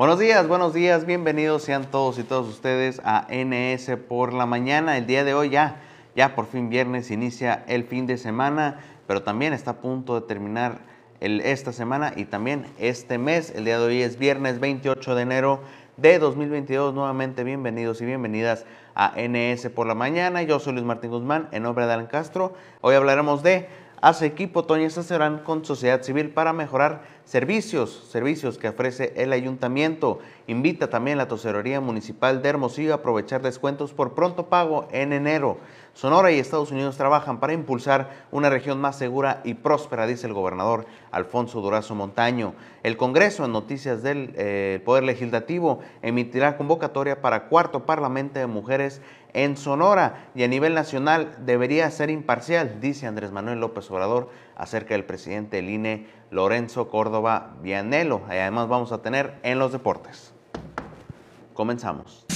Buenos días, buenos días, bienvenidos sean todos y todas ustedes a NS por la mañana. El día de hoy ya, ya por fin viernes inicia el fin de semana, pero también está a punto de terminar esta semana y también este mes. El día de hoy es viernes 28 de enero de 2022. Nuevamente bienvenidos y bienvenidas a NS por la mañana. Yo soy Luis Martín Guzmán en nombre de Alan Castro. Hoy hablaremos de hace equipo Toño Sacerán con sociedad civil para mejorar servicios, servicios que ofrece el ayuntamiento. Invita también la Tocerería Municipal de Hermosillo a aprovechar descuentos por pronto pago en enero. Sonora y Estados Unidos trabajan para impulsar una región más segura y próspera, dice el gobernador Alfonso Durazo Montaño. El Congreso, en noticias del eh, Poder Legislativo, emitirá convocatoria para cuarto Parlamento de Mujeres en Sonora y a nivel nacional debería ser imparcial, dice Andrés Manuel López Obrador acerca del presidente del INE, Lorenzo Córdoba Vianelo. Y además vamos a tener en los deportes. Comenzamos.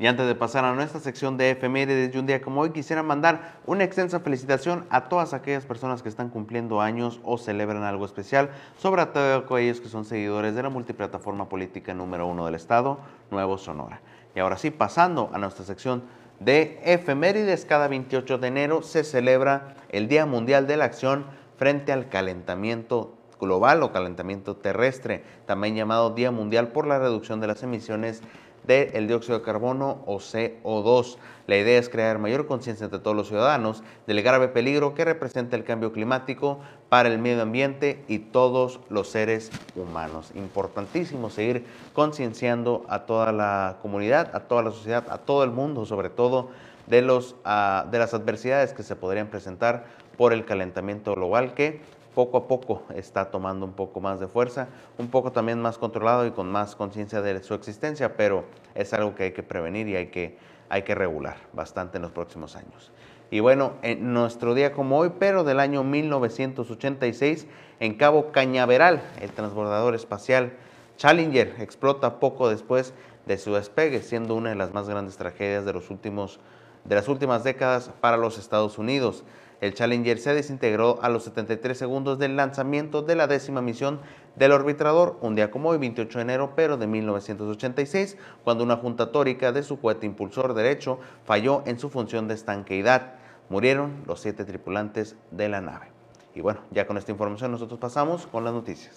Y antes de pasar a nuestra sección de efemérides de un día como hoy, quisiera mandar una extensa felicitación a todas aquellas personas que están cumpliendo años o celebran algo especial, sobre todo aquellos que son seguidores de la multiplataforma política número uno del Estado, Nuevo Sonora. Y ahora sí, pasando a nuestra sección de efemérides, cada 28 de enero se celebra el Día Mundial de la Acción frente al calentamiento global o calentamiento terrestre, también llamado Día Mundial por la Reducción de las Emisiones del dióxido de carbono o CO2. La idea es crear mayor conciencia entre todos los ciudadanos del grave peligro que representa el cambio climático para el medio ambiente y todos los seres humanos. Importantísimo seguir concienciando a toda la comunidad, a toda la sociedad, a todo el mundo, sobre todo de, los, ah, de las adversidades que se podrían presentar por el calentamiento global que poco a poco está tomando un poco más de fuerza, un poco también más controlado y con más conciencia de su existencia, pero es algo que hay que prevenir y hay que, hay que regular bastante en los próximos años. Y bueno, en nuestro día como hoy, pero del año 1986, en Cabo Cañaveral, el transbordador espacial Challenger explota poco después de su despegue, siendo una de las más grandes tragedias de, los últimos, de las últimas décadas para los Estados Unidos. El Challenger se desintegró a los 73 segundos del lanzamiento de la décima misión del orbitador, un día como hoy, 28 de enero, pero de 1986, cuando una junta tórica de su cohete impulsor derecho falló en su función de estanqueidad. Murieron los siete tripulantes de la nave. Y bueno, ya con esta información nosotros pasamos con las noticias.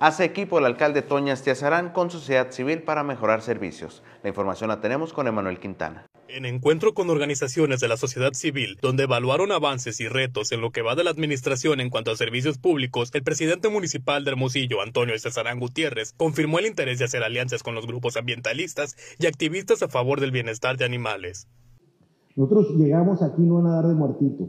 Hace equipo el alcalde Toña Estiazarán con sociedad civil para mejorar servicios. La información la tenemos con Emanuel Quintana. En encuentro con organizaciones de la sociedad civil, donde evaluaron avances y retos en lo que va de la administración en cuanto a servicios públicos, el presidente municipal de Hermosillo, Antonio Estezarán Gutiérrez, confirmó el interés de hacer alianzas con los grupos ambientalistas y activistas a favor del bienestar de animales. Nosotros llegamos aquí no a nadar de muertito,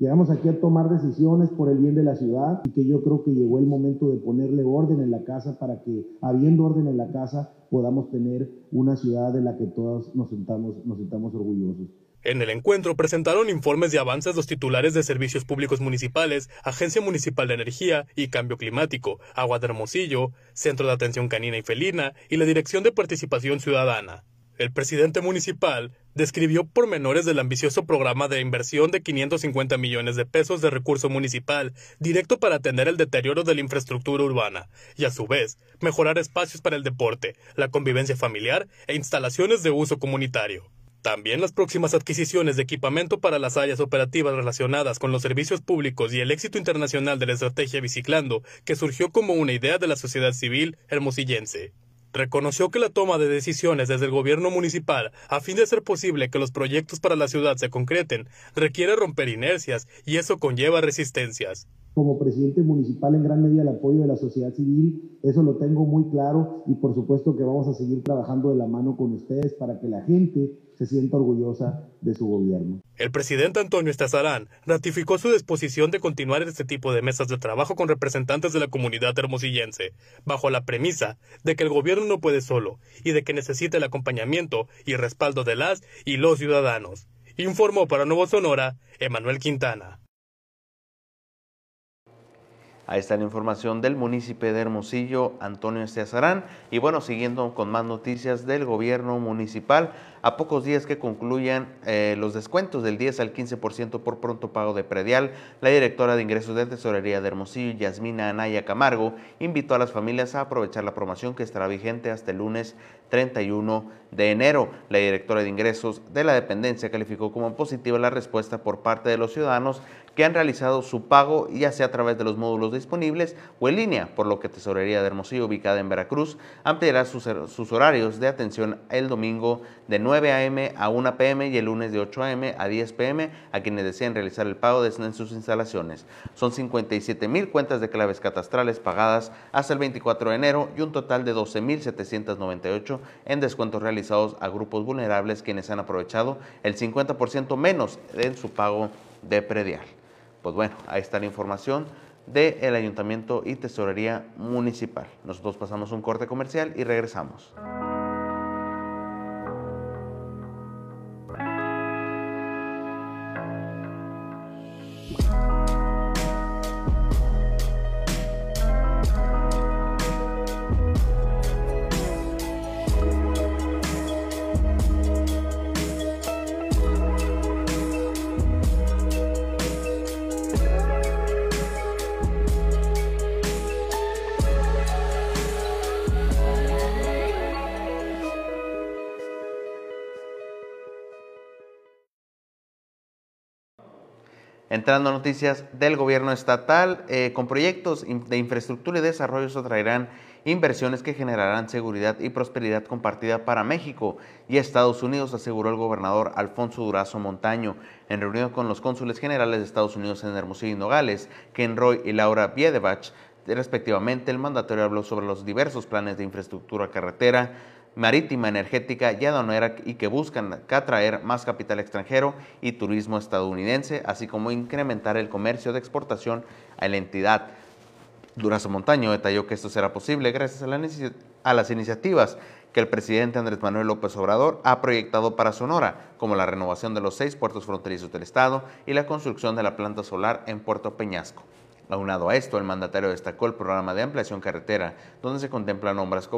Llegamos aquí a tomar decisiones por el bien de la ciudad y que yo creo que llegó el momento de ponerle orden en la casa para que, habiendo orden en la casa, podamos tener una ciudad de la que todos nos sentamos, nos sentamos orgullosos. En el encuentro presentaron informes de avances los titulares de servicios públicos municipales, Agencia Municipal de Energía y Cambio Climático, Agua de Hermosillo, Centro de Atención Canina y Felina y la Dirección de Participación Ciudadana. El presidente municipal describió pormenores del ambicioso programa de inversión de 550 millones de pesos de recurso municipal directo para atender el deterioro de la infraestructura urbana y a su vez mejorar espacios para el deporte, la convivencia familiar e instalaciones de uso comunitario. También las próximas adquisiciones de equipamiento para las áreas operativas relacionadas con los servicios públicos y el éxito internacional de la estrategia Biciclando, que surgió como una idea de la sociedad civil hermosillense reconoció que la toma de decisiones desde el gobierno municipal a fin de hacer posible que los proyectos para la ciudad se concreten requiere romper inercias y eso conlleva resistencias. Como presidente municipal en gran medida el apoyo de la sociedad civil, eso lo tengo muy claro y por supuesto que vamos a seguir trabajando de la mano con ustedes para que la gente se sienta orgullosa de su gobierno. El presidente Antonio Estazarán ratificó su disposición de continuar este tipo de mesas de trabajo con representantes de la comunidad hermosillense, bajo la premisa de que el gobierno no puede solo y de que necesita el acompañamiento y respaldo de las y los ciudadanos. Informó para Nuevo Sonora Emanuel Quintana. Ahí está la información del municipio de Hermosillo, Antonio Esteazarán. Y bueno, siguiendo con más noticias del gobierno municipal, a pocos días que concluyan eh, los descuentos del 10 al 15% por pronto pago de predial, la directora de ingresos de Tesorería de Hermosillo, Yasmina Anaya Camargo, invitó a las familias a aprovechar la promoción que estará vigente hasta el lunes 31 de enero. La directora de ingresos de la dependencia calificó como positiva la respuesta por parte de los ciudadanos que han realizado su pago ya sea a través de los módulos disponibles o en línea, por lo que Tesorería de Hermosillo, ubicada en Veracruz, ampliará sus, horarios de atención el domingo de 9 a.m. a 1 p.m. y el lunes de 8 a.m. a 10 p.m. a quienes deseen realizar el pago en sus instalaciones. Son 57 mil cuentas de claves catastrales pagadas hasta el 24 de enero y un total de 12.798 en descuentos realizados a grupos vulnerables quienes han aprovechado el 50% menos en su pago de predial. Pues bueno, ahí está la información del Ayuntamiento y Tesorería Municipal. Nosotros pasamos un corte comercial y regresamos. Entrando a noticias del gobierno estatal, eh, con proyectos de infraestructura y desarrollo se atraerán inversiones que generarán seguridad y prosperidad compartida para México y Estados Unidos, aseguró el gobernador Alfonso Durazo Montaño en reunión con los cónsules generales de Estados Unidos en Hermosillo y Nogales, Ken Roy y Laura Biedebach. Respectivamente, el mandatario habló sobre los diversos planes de infraestructura carretera, marítima, energética y aduanera y que buscan atraer más capital extranjero y turismo estadounidense, así como incrementar el comercio de exportación a la entidad. Durazo Montaño detalló que esto será posible gracias a, las iniciativas que el presidente Andrés Manuel López Obrador ha proyectado para Sonora, como la renovación de los seis puertos fronterizos del Estado y la construcción de la planta solar en Puerto Peñasco. Aunado a esto, el mandatario destacó el programa de ampliación carretera, donde se contemplan obras,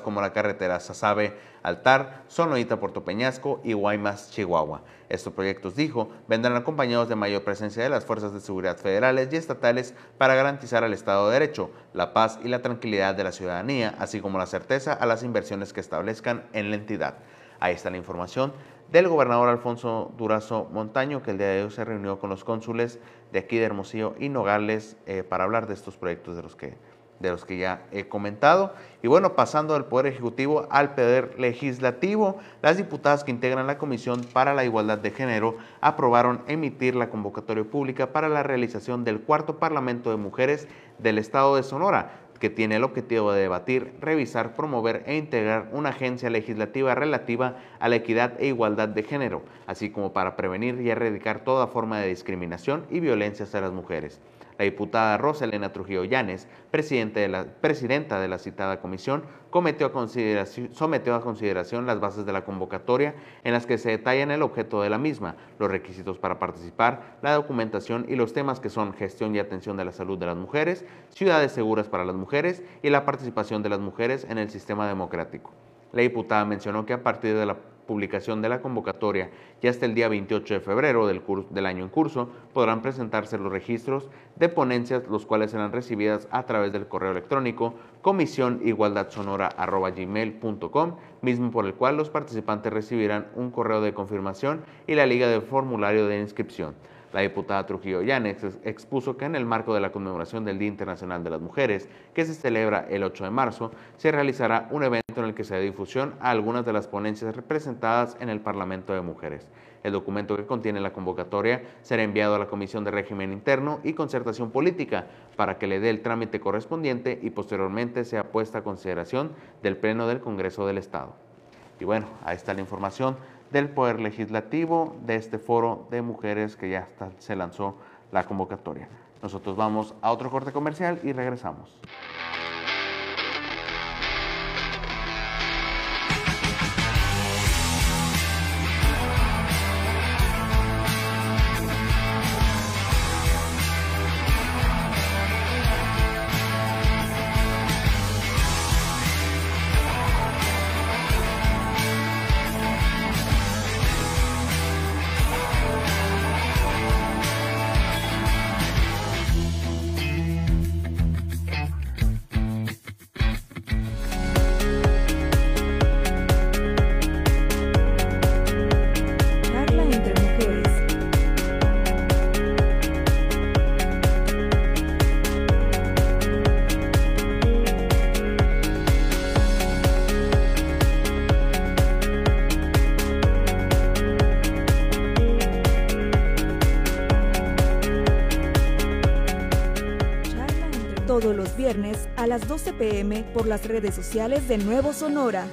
como la carretera Sasabe, Altar, Sonoita, Puerto Peñasco y Guaymas, Chihuahua. Estos proyectos, dijo, vendrán acompañados de mayor presencia de las fuerzas de seguridad federales y estatales para garantizar el Estado de Derecho, la paz y la tranquilidad de la ciudadanía, así como la certeza a las inversiones que establezcan en la entidad. Ahí está la información del gobernador Alfonso Durazo Montaño, que el día de hoy se reunió con los cónsules de aquí de Hermosillo y Nogales eh, para hablar de estos proyectos de los que de los que ya he comentado. Y bueno, pasando del Poder Ejecutivo al Poder Legislativo, las diputadas que integran la Comisión para la Igualdad de Género aprobaron emitir la convocatoria pública para la realización del cuarto Parlamento de Mujeres del Estado de Sonora, que tiene el objetivo de debatir, revisar, promover e integrar una agencia legislativa relativa a la equidad e igualdad de género, así como para prevenir y erradicar toda forma de discriminación y violencia hacia las mujeres. La diputada Rosa Elena Trujillo Llanes, de la, presidenta de la citada comisión, sometió a consideración las bases de la convocatoria en las que se detallan el objeto de la misma, los requisitos para participar, la documentación y los temas que son gestión y atención de la salud de las mujeres, ciudades seguras para las mujeres y la participación de las mujeres en el sistema democrático. La diputada mencionó que a partir de la publicación de la convocatoria y hasta el día 28 de febrero del, año en curso podrán presentarse los registros de ponencias, los cuales serán recibidas a través del correo electrónico comisiónigualdadsonora.gmail.com, mismo por el cual los participantes recibirán un correo de confirmación y la liga de formulario de inscripción. La diputada Trujillo Llanes expuso que en el marco de la conmemoración del Día Internacional de las Mujeres, que se celebra el 8 de marzo, se realizará un evento en el que se dé difusión a algunas de las ponencias representadas en el Parlamento de Mujeres. El documento que contiene la convocatoria será enviado a la Comisión de Régimen Interno y Concertación Política para que le dé el trámite correspondiente y posteriormente sea puesta a consideración del Pleno del Congreso del Estado. Y bueno, ahí está la información del Poder Legislativo de este foro de mujeres que ya se lanzó la convocatoria. Nosotros vamos a otro corte comercial y regresamos. A las 12 pm por las redes sociales de Nuevo Sonora.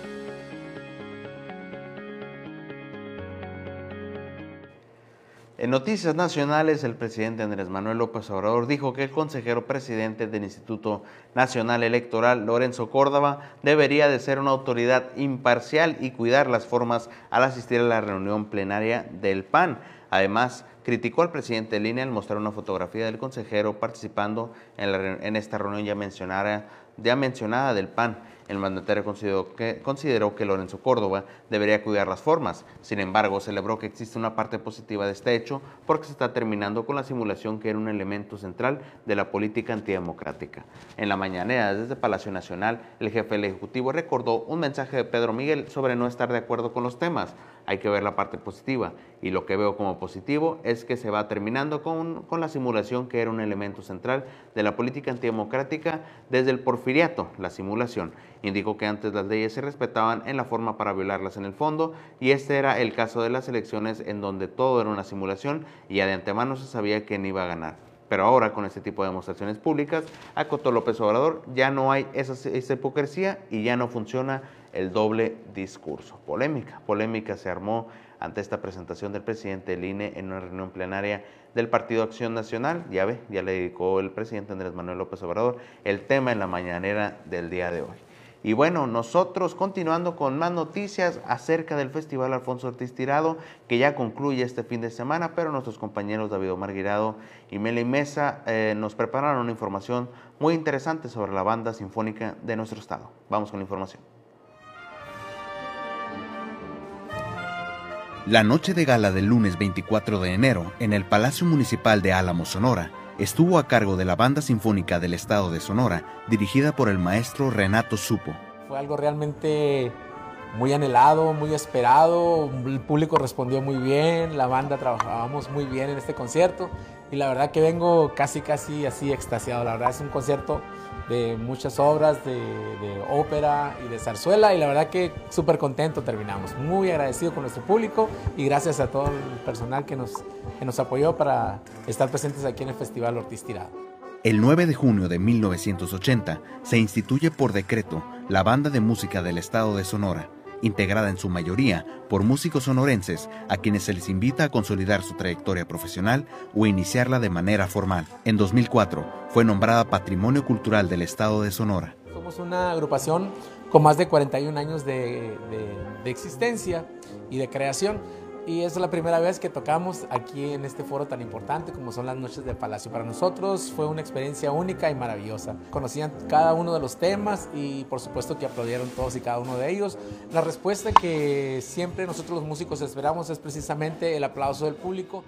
En noticias nacionales, el presidente Andrés Manuel López Obrador dijo que el consejero presidente del Instituto Nacional Electoral, Lorenzo Córdoba, debería de ser una autoridad imparcial y cuidar las formas al asistir a la reunión plenaria del PAN. Además, criticó al presidente de al mostrar una fotografía del consejero participando en, esta reunión ya mencionada, ya mencionada del PAN. El mandatario consideró que, consideró que Lorenzo Córdoba debería cuidar las formas. Sin embargo, celebró que existe una parte positiva de este hecho porque se está terminando con la simulación que era un elemento central de la política antidemocrática. En la mañanera, desde Palacio Nacional, el jefe del Ejecutivo recordó un mensaje de Pedro Miguel sobre no estar de acuerdo con los temas hay que ver la parte positiva. Y lo que veo como positivo es que se va terminando con, la simulación que era un elemento central de la política antidemocrática desde el porfiriato, la simulación. Indicó que antes las leyes se respetaban en la forma para violarlas en el fondo y este era el caso de las elecciones en donde todo era una simulación y de antemano se sabía quién iba a ganar. Pero ahora con este tipo de demostraciones públicas, acotó López Obrador, ya no hay esa, esa hipocresía y ya no funciona el doble discurso. Polémica, polémica se armó ante esta presentación del presidente del INE en una reunión plenaria del Partido Acción Nacional. Ya ve, ya le dedicó el presidente Andrés Manuel López Obrador el tema en la mañanera del día de hoy. Y bueno, nosotros continuando con más noticias acerca del Festival Alfonso Ortiz Tirado, que ya concluye este fin de semana, pero nuestros compañeros David Omar Guirado y Meli Mesa eh, nos prepararon una información muy interesante sobre la banda sinfónica de nuestro estado. Vamos con la información. La noche de gala del lunes 24 de enero en el Palacio Municipal de Álamo, Sonora, estuvo a cargo de la Banda Sinfónica del Estado de Sonora, dirigida por el maestro Renato Supo. Fue algo realmente muy anhelado, muy esperado, el público respondió muy bien, la banda trabajábamos muy bien en este concierto y la verdad que vengo casi casi así extasiado, la verdad es un concierto de muchas obras de, ópera y de zarzuela y la verdad que súper contento terminamos, muy agradecido con nuestro público y gracias a todo el personal que nos, que nos apoyó para estar presentes aquí en el Festival Ortiz Tirado. El 9 de junio de 1980 se instituye por decreto la Banda de Música del Estado de Sonora, integrada en su mayoría por músicos sonorenses a quienes se les invita a consolidar su trayectoria profesional o iniciarla de manera formal. En 2004 fue nombrada Patrimonio Cultural del Estado de Sonora. Somos una agrupación con más de 41 años de, de existencia y de creación y es la primera vez que tocamos aquí en este foro tan importante como son las noches del Palacio. Para nosotros fue una experiencia única y maravillosa. Conocían cada uno de los temas y por supuesto que aplaudieron todos y cada uno de ellos. La respuesta que siempre nosotros los músicos esperamos es precisamente el aplauso del público.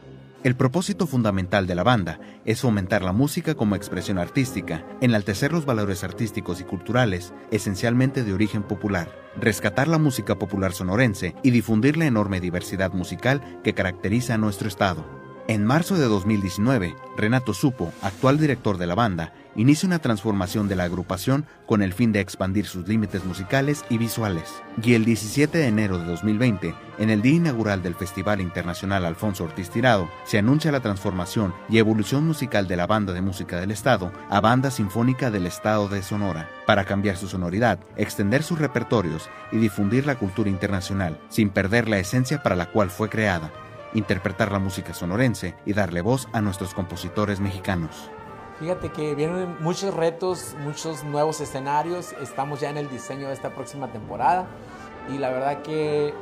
El propósito fundamental de la banda es fomentar la música como expresión artística, enaltecer los valores artísticos y culturales, esencialmente de origen popular, rescatar la música popular sonorense y difundir la enorme diversidad musical que caracteriza a nuestro estado. En marzo de 2019, Renato Supo, actual director de la banda, inicia una transformación de la agrupación con el fin de expandir sus límites musicales y visuales. Y el 17 de enero de 2020, en el día inaugural del Festival Internacional Alfonso Ortiz Tirado, se anuncia la transformación y evolución musical de la Banda de Música del Estado a Banda Sinfónica del Estado de Sonora, para cambiar su sonoridad, extender sus repertorios y difundir la cultura internacional, sin perder la esencia para la cual fue creada, interpretar la música sonorense y darle voz a nuestros compositores mexicanos. Fíjate que vienen muchos retos, muchos nuevos escenarios. Estamos ya en el diseño de esta próxima temporada. Y la verdad que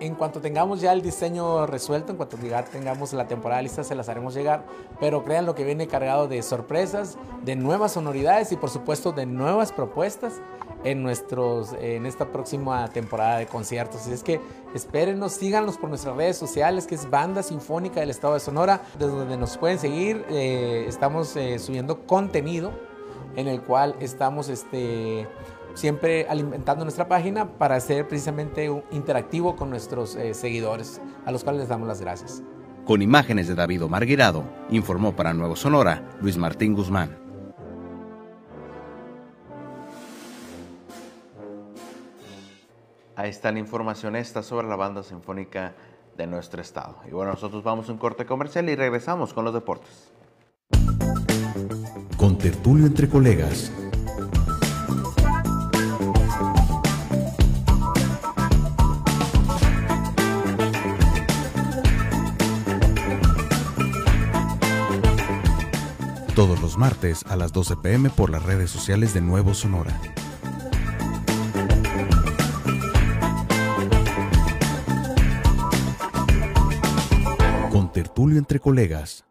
en cuanto tengamos ya el diseño resuelto, en cuanto ya tengamos la temporada lista, se las haremos llegar. Pero crean lo que viene cargado de sorpresas, de nuevas sonoridades y por supuesto de nuevas propuestas en, nuestros, en esta próxima temporada de conciertos. Así es que espérenos, síganos por nuestras redes sociales, que es Banda Sinfónica del Estado de Sonora, desde donde nos pueden seguir. Eh, estamos eh, subiendo contenido en el cual estamos este, siempre alimentando nuestra página para ser precisamente interactivo con nuestros eh, seguidores, a los cuales les damos las gracias. Con imágenes de David Omar Guirado, informó para Nuevo Sonora Luis Martín Guzmán. Ahí está la información esta sobre la banda sinfónica de nuestro estado. Y bueno, nosotros vamos a un corte comercial y regresamos con los deportes. Con tertulio entre colegas. Todos los martes a las 12 pm por las redes sociales de Nuevo Sonora. Tertulio entre colegas.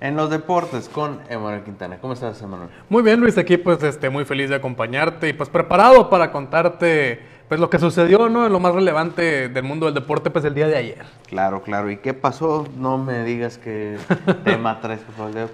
En los deportes con Emanuel Quintana. ¿Cómo estás, Emanuel? Muy bien, Luis. Aquí pues este, muy feliz de acompañarte y pues preparado para contarte pues lo que sucedió, ¿no? Lo más relevante del mundo del deporte, pues el día de ayer. Claro, claro. ¿Y qué pasó? No me digas que tema traes,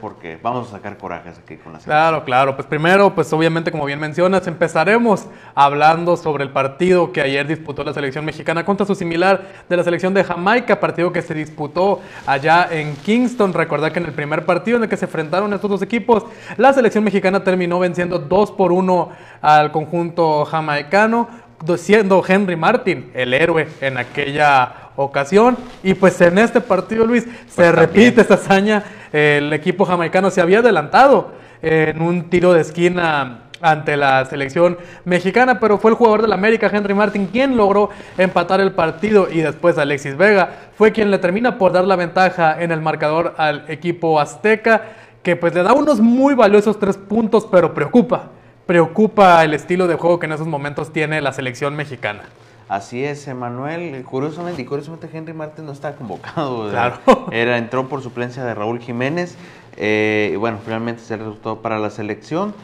porque vamos a sacar corajes aquí con la selección. Claro, claro. Pues primero, pues obviamente, como bien mencionas, empezaremos hablando sobre el partido que ayer disputó la selección mexicana contra su similar de la selección de Jamaica, partido que se disputó allá en Kingston. Recordad que en el primer partido en el que se enfrentaron estos dos equipos, la selección mexicana terminó venciendo 2 por 1 al conjunto jamaicano siendo Henry Martin el héroe en aquella ocasión. Y pues en este partido, Luis, se pues repite esta hazaña. El equipo jamaicano se había adelantado en un tiro de esquina ante la selección mexicana, pero fue el jugador del América, Henry Martin, quien logró empatar el partido y después Alexis Vega fue quien le termina por dar la ventaja en el marcador al equipo azteca, que pues le da unos muy valiosos tres puntos, pero preocupa preocupa el estilo de juego que en esos momentos tiene la selección mexicana. Así es, Emanuel. Curiosamente, y curiosamente Henry Martin no está convocado. Claro. Era, entró por suplencia de Raúl Jiménez. Eh, y bueno, finalmente se resultó para la selección.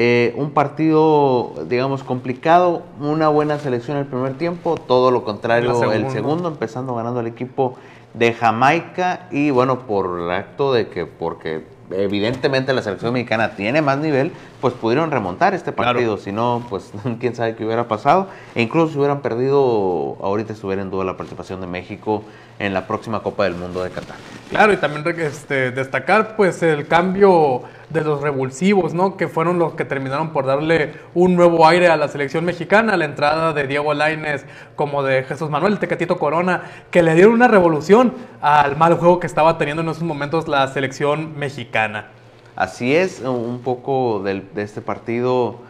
Eh, un partido, digamos, complicado, una buena selección el primer tiempo, todo lo contrario el segundo, empezando ganando el equipo de Jamaica y bueno, por el acto de que, porque evidentemente la selección mexicana tiene más nivel, pues pudieron remontar este partido. Si no, pues quién sabe qué hubiera pasado. E incluso si hubieran perdido, ahorita estuviera en duda la participación de México en la próxima Copa del Mundo de Qatar. Claro, y también este, destacar pues el cambio de los revulsivos, ¿no? Que fueron los que terminaron por darle un nuevo aire a la selección mexicana, la entrada de Diego Lainez como de Jesús Manuel Tecatito Corona, que le dieron una revolución al mal juego que estaba teniendo en esos momentos la selección mexicana. Así es, un poco de este partido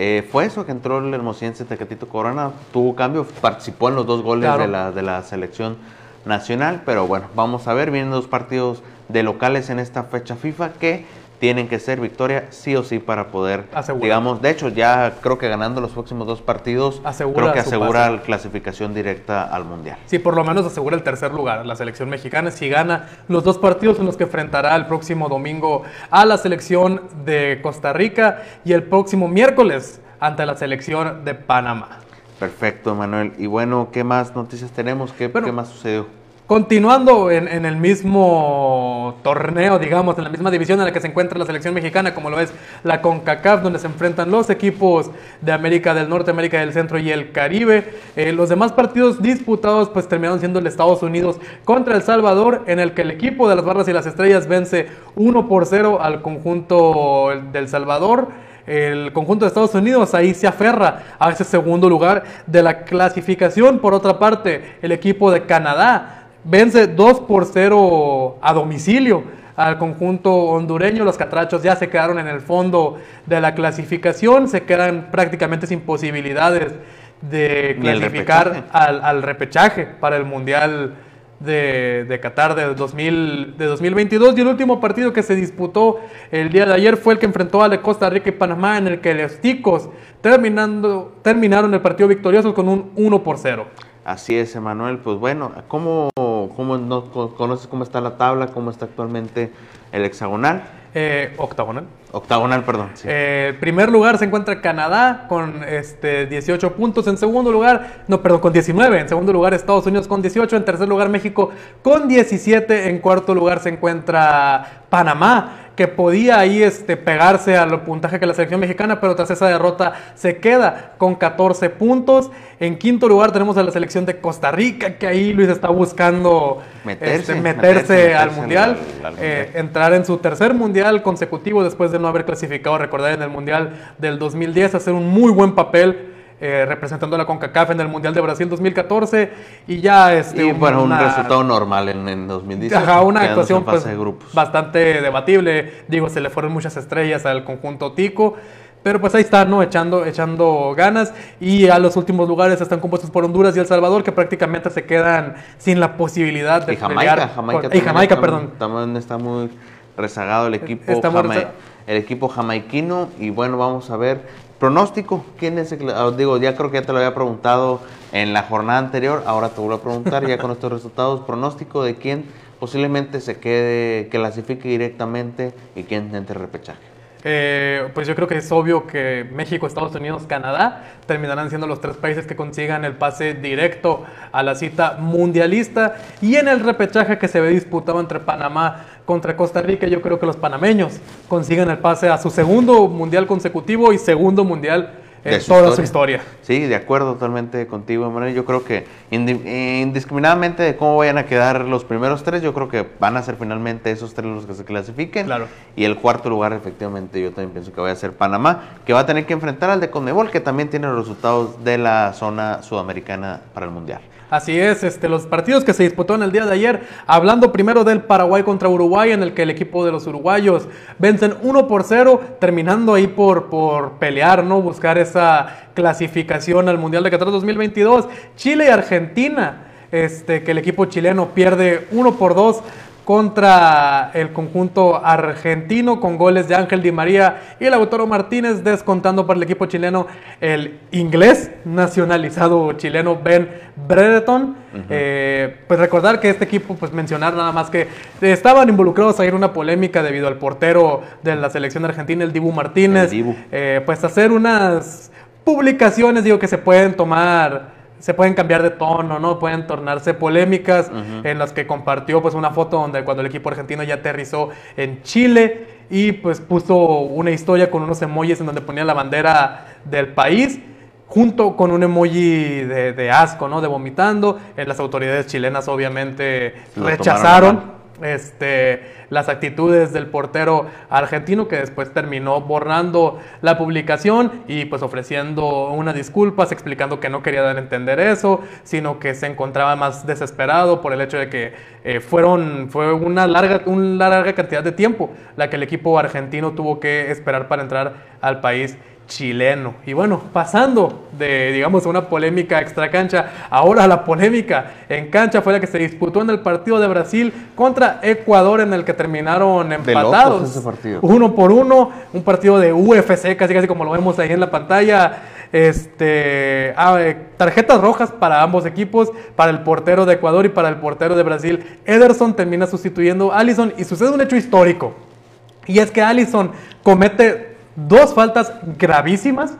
eh, fue eso que entró el hermosillense Tecatito Corona, tuvo cambio, participó en los dos goles de, la, de la selección nacional, pero bueno, vamos a ver, vienen dos partidos de locales en esta fecha FIFA que tienen que ser victoria sí o sí para poder, digamos, de hecho ya creo que ganando los próximos dos partidos, creo que asegura la clasificación directa al Mundial. Sí, por lo menos asegura el tercer lugar la selección mexicana si gana los dos partidos en los que enfrentará el próximo domingo a la selección de Costa Rica y el próximo miércoles ante la selección de Panamá. Perfecto, Manuel. Y bueno, ¿qué más noticias tenemos? ¿Qué, Bueno, ¿qué más sucedió? Continuando en, el mismo torneo, digamos, en la misma división en la que se encuentra la selección mexicana, como lo es la CONCACAF, donde se enfrentan los equipos de América del Norte, América del Centro y el Caribe. Eh, los demás partidos disputados pues terminaron siendo el Estados Unidos contra El Salvador, en el que el equipo de las Barras y las Estrellas vence 1 por 0 al conjunto del Salvador. El conjunto de Estados Unidos ahí se aferra a ese segundo lugar de la clasificación. Por otra parte, el equipo de Canadá vence 2 por 0 a domicilio al conjunto hondureño. Los catrachos ya se quedaron en el fondo de la clasificación, se quedan prácticamente sin posibilidades de clasificar repechaje. al, al repechaje para el Mundial de, de Qatar de, 2000, de 2022. Y el último partido que se disputó el día de ayer fue el que enfrentó a la Costa Rica y Panamá, en el que los ticos terminando, terminaron el partido victorioso con un 1 por 0. Así es, Emanuel. Pues bueno, ¿cómo, cómo no, co- conoces cómo está la tabla? ¿Cómo está actualmente el hexagonal? Eh, octagonal. Octagonal, perdón. sí. Eh, en primer lugar se encuentra Canadá con este, 18 puntos. En segundo lugar, no, perdón, con 19. En segundo lugar Estados Unidos con 18. En tercer lugar México con 17. En cuarto lugar se encuentra Panamá que podía ahí este, pegarse al puntaje que la selección mexicana, pero tras esa derrota se queda con 14 puntos. En quinto lugar tenemos a la selección de Costa Rica, que ahí Luis está buscando Meterse, este, meterse, meterse meterse al al- mundial. al Eh, mundial. entrar en su tercer mundial consecutivo después de no haber clasificado, recordar en el mundial del 2010, hacer un muy buen papel eh, representando a la CONCACAF en el mundial de Brasil 2014 y ya este, y bueno, un una- resultado normal en, en 2018. Ajá, una actuación pues, de bastante debatible. Digo, se le fueron muchas estrellas al conjunto Tico. Pero pues ahí está, ¿no? Echando, echando ganas. Y a los últimos lugares están compuestos por Honduras y El Salvador, que prácticamente se quedan sin la posibilidad de Y Jamaica, pelear Jamaica, con- y también Jamaica, está, perdón. También está muy rezagado el equipo, jama- reza- el equipo jamaiquino. Y bueno, vamos a ver. Pronóstico, ¿quién es el, ah, digo, ya creo que ya te lo había preguntado en la jornada anterior, ahora te vuelvo a preguntar ya con estos resultados, pronóstico de quién posiblemente se quede, que clasifique directamente y quién entre repechaje. Eh, pues yo creo que es obvio que México, Estados Unidos, Canadá terminarán siendo los tres países que consigan el pase directo a la cita mundialista. Y en el repechaje que se ve disputado entre Panamá contra Costa Rica, yo creo que los panameños consigan el pase a su segundo mundial consecutivo y segundo mundial De su toda su historia. Sí, de acuerdo totalmente contigo, Emanuel. Yo creo que indi- indiscriminadamente de cómo vayan a quedar los primeros tres, yo creo que van a ser finalmente esos tres los que se clasifiquen. Claro. Y el cuarto lugar, efectivamente, yo también pienso que va a ser Panamá, que va a tener que enfrentar al de Conmebol, que también tiene los resultados de la zona sudamericana para el Mundial. Así es, este, los partidos que se disputaron el día de ayer, hablando primero del Paraguay contra Uruguay, en el que el equipo de los uruguayos vencen 1 por 0, terminando ahí por, por pelear, ¿no? Buscar esa clasificación al Mundial de Qatar 2022. Chile y Argentina, este, que el equipo chileno pierde 1 por 2 contra el conjunto argentino con goles de Ángel Di María y Lautaro Martínez descontando para el equipo chileno el inglés nacionalizado chileno Ben Brereton. Eh, pues recordar que este equipo, pues mencionar nada más que estaban involucrados ahí en una polémica debido al portero de la selección argentina, el Dibu Martínez. El Dibu. Eh, pues hacer unas publicaciones, digo, que se pueden tomar se pueden cambiar de tono, ¿no? Pueden tornarse polémicas en las que compartió pues una foto donde cuando el equipo argentino ya aterrizó en Chile y pues puso una historia con unos emojis en donde ponía la bandera del país junto con un emoji de, de asco, ¿no? De vomitando. Eh, las autoridades chilenas obviamente Lo rechazaron. Este, las actitudes del portero argentino que después terminó borrando la publicación y pues ofreciendo unas disculpas, explicando que no quería dar a entender eso, sino que se encontraba más desesperado por el hecho de que eh, fueron, fue una larga, una larga cantidad de tiempo la que el equipo argentino tuvo que esperar para entrar al país chileno. Y bueno, pasando de, digamos, una polémica extra cancha, ahora la polémica en cancha fue la que se disputó en el partido de Brasil contra Ecuador, en el que terminaron empatados. ese. Uno por uno, un partido de UFC, casi casi como lo vemos ahí en la pantalla. Este, ah, eh, tarjetas rojas para ambos equipos, para el portero de Ecuador y para el portero de Brasil. Ederson termina sustituyendo a Allison y sucede un hecho histórico. Y es que Allison comete dos faltas gravísimas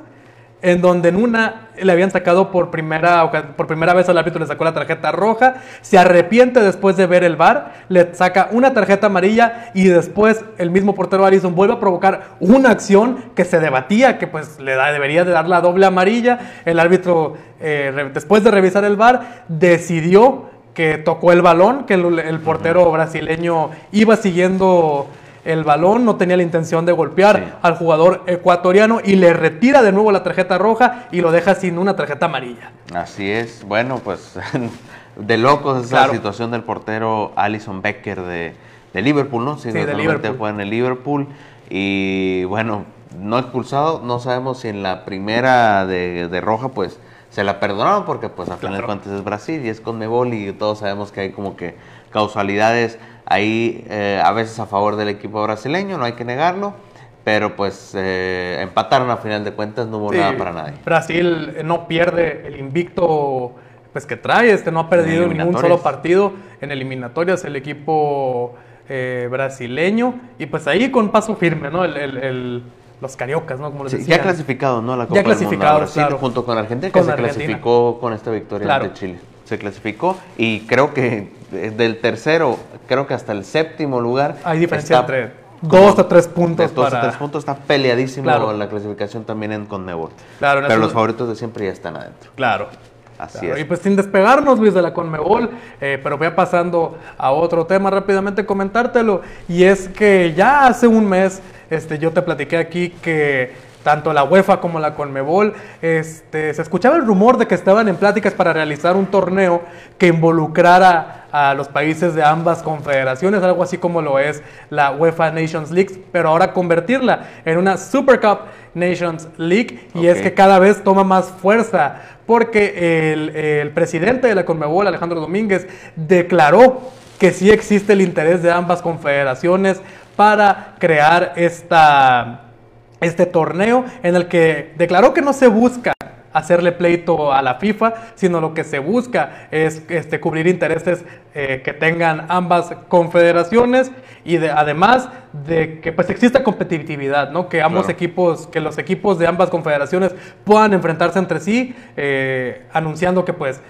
en donde en una le habían sacado por primera, por primera vez al árbitro le sacó la tarjeta roja, se arrepiente después de ver el VAR, le saca una tarjeta amarilla y después el mismo portero Allison vuelve a provocar una acción que se debatía, que pues le da, debería de dar la doble amarilla, el árbitro eh, después de revisar el VAR decidió que tocó el balón, que el, el portero brasileño iba siguiendo el balón, no tenía la intención de golpear Sí. al jugador ecuatoriano y le retira de nuevo la tarjeta roja y lo deja sin una tarjeta amarilla. Así es. Bueno, pues de locos esa Claro. situación del portero Alison Becker de, de Liverpool, ¿no? Sí, Sí, de Liverpool. fue en el Liverpool. Y bueno, no expulsado, no sabemos si en la primera de, de roja, pues se la perdonaron porque pues a final de Claro. cuentas es Brasil y es con Mebol y todos sabemos que hay como que causalidades ahí eh, a veces a favor del equipo brasileño, no hay que negarlo. Pero pues eh, empataron a final de cuentas, no hubo Sí, nada para nadie. Brasil eh, no pierde el invicto pues que trae, este no ha perdido ningún solo partido en eliminatorias el equipo eh, brasileño y pues ahí con paso firme, ¿no? El- el- el- los cariocas, ¿no? Como les Sí, ya clasificado, ¿no? La Ya Copa del Mundo, clasificados, Brasil, claro. junto con Argentina, Con que se Argentina. clasificó con esta victoria Claro. ante Chile. Se clasificó y creo que eh, del tercero, creo que hasta el séptimo lugar. Hay diferencia está entre dos a tres puntos de dos para... a tres puntos está peleadísimo Claro. la clasificación también en Conmebol. Claro, en Pero los favoritos de siempre ya están adentro. Claro. Así Claro, es. Y pues sin despegarnos, Luis, de la Conmebol, eh, pero voy a pasando a otro tema rápidamente comentártelo. Y es que ya hace un mes este, yo te platiqué aquí que tanto la UEFA como la Conmebol, este, se escuchaba el rumor de que estaban en pláticas para realizar un torneo que involucrara a los países de ambas confederaciones, algo así como lo es la UEFA Nations League, pero ahora convertirla en una Super Cup Nations League. Y es que cada vez toma más fuerza porque el, el presidente de la Conmebol, Alejandro Domínguez, declaró que sí existe el interés de ambas confederaciones para crear esta, este torneo en el que declaró que no se busca hacerle pleito a la FIFA, sino lo que se busca es este, cubrir intereses eh, que tengan ambas confederaciones y de- además de que pues exista competitividad, ¿no? que ambos Claro. equipos, que los equipos de ambas confederaciones puedan enfrentarse entre sí, eh, anunciando que pues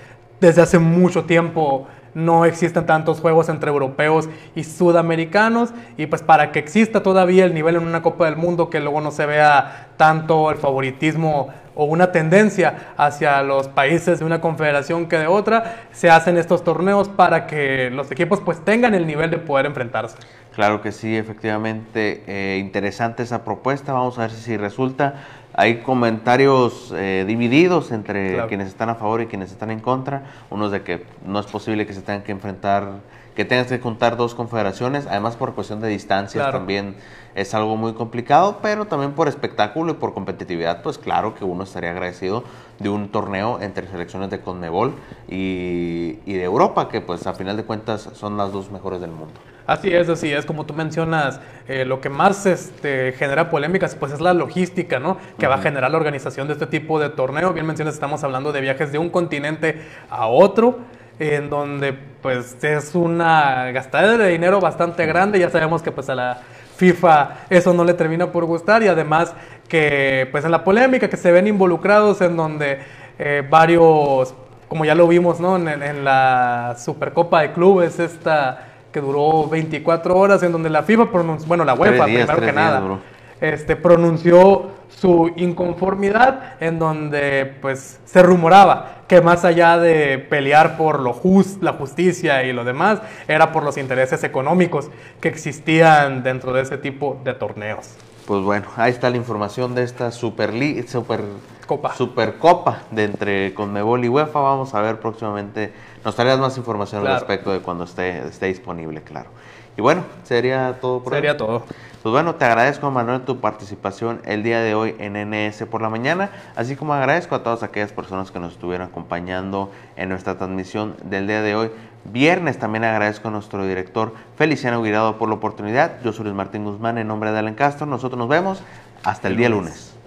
desde hace mucho tiempo no existen tantos juegos entre europeos y sudamericanos y pues para que exista todavía el nivel en una Copa del Mundo que luego no se vea tanto el favoritismo o una tendencia hacia los países de una confederación que de otra, se hacen estos torneos para que los equipos pues tengan el nivel de poder enfrentarse. Claro que sí, efectivamente, eh, interesante esa propuesta. Vamos a ver si, si resulta. Hay comentarios eh, divididos entre Claro. quienes están a favor y quienes están en contra. Unos de que no es posible que se tengan que enfrentar, que tengas que juntar dos confederaciones, además por cuestión de distancias Claro. también es algo muy complicado, pero también por espectáculo y por competitividad, pues claro que uno estaría agradecido de un torneo entre selecciones de Conmebol y, y de Europa, que pues a final de cuentas son las dos mejores del mundo. Así es, así es, como tú mencionas, eh, lo que más este, genera polémicas pues es la logística, ¿no? Que va a generar la organización de este tipo de torneo. Bien mencionas, estamos hablando de viajes de un continente a otro, en donde pues es una gastada de dinero bastante grande. Ya sabemos que pues a la FIFA eso no le termina por gustar y además que pues en la polémica que se ven involucrados en donde eh, varios, como ya lo vimos, ¿no? En, en la Supercopa de Clubes, esta que duró 24 horas, en donde la FIFA pronunció, bueno, la UEFA, días, primero que días nada, este, pronunció su inconformidad, en donde pues se rumoraba que más allá de pelear por lo jus- la justicia y lo demás, era por los intereses económicos que existían dentro de ese tipo de torneos. Pues bueno, ahí está la información de esta Super, Li- super Copa. Supercopa de entre Conmebol y UEFA. Vamos a ver próximamente. Nos traerás más información Claro. al respecto de cuando esté, esté disponible, claro. Y bueno, sería todo por. Sería todo. Pues bueno, te agradezco, Manuel, tu participación el día de hoy en NS por la mañana, así como agradezco a todas aquellas personas que nos estuvieron acompañando en nuestra transmisión del día de hoy. Viernes también agradezco a nuestro director Feliciano Guirado por la oportunidad. Yo soy Luis Martín Guzmán en nombre de Alan Castro. Nosotros nos vemos hasta el día lunes.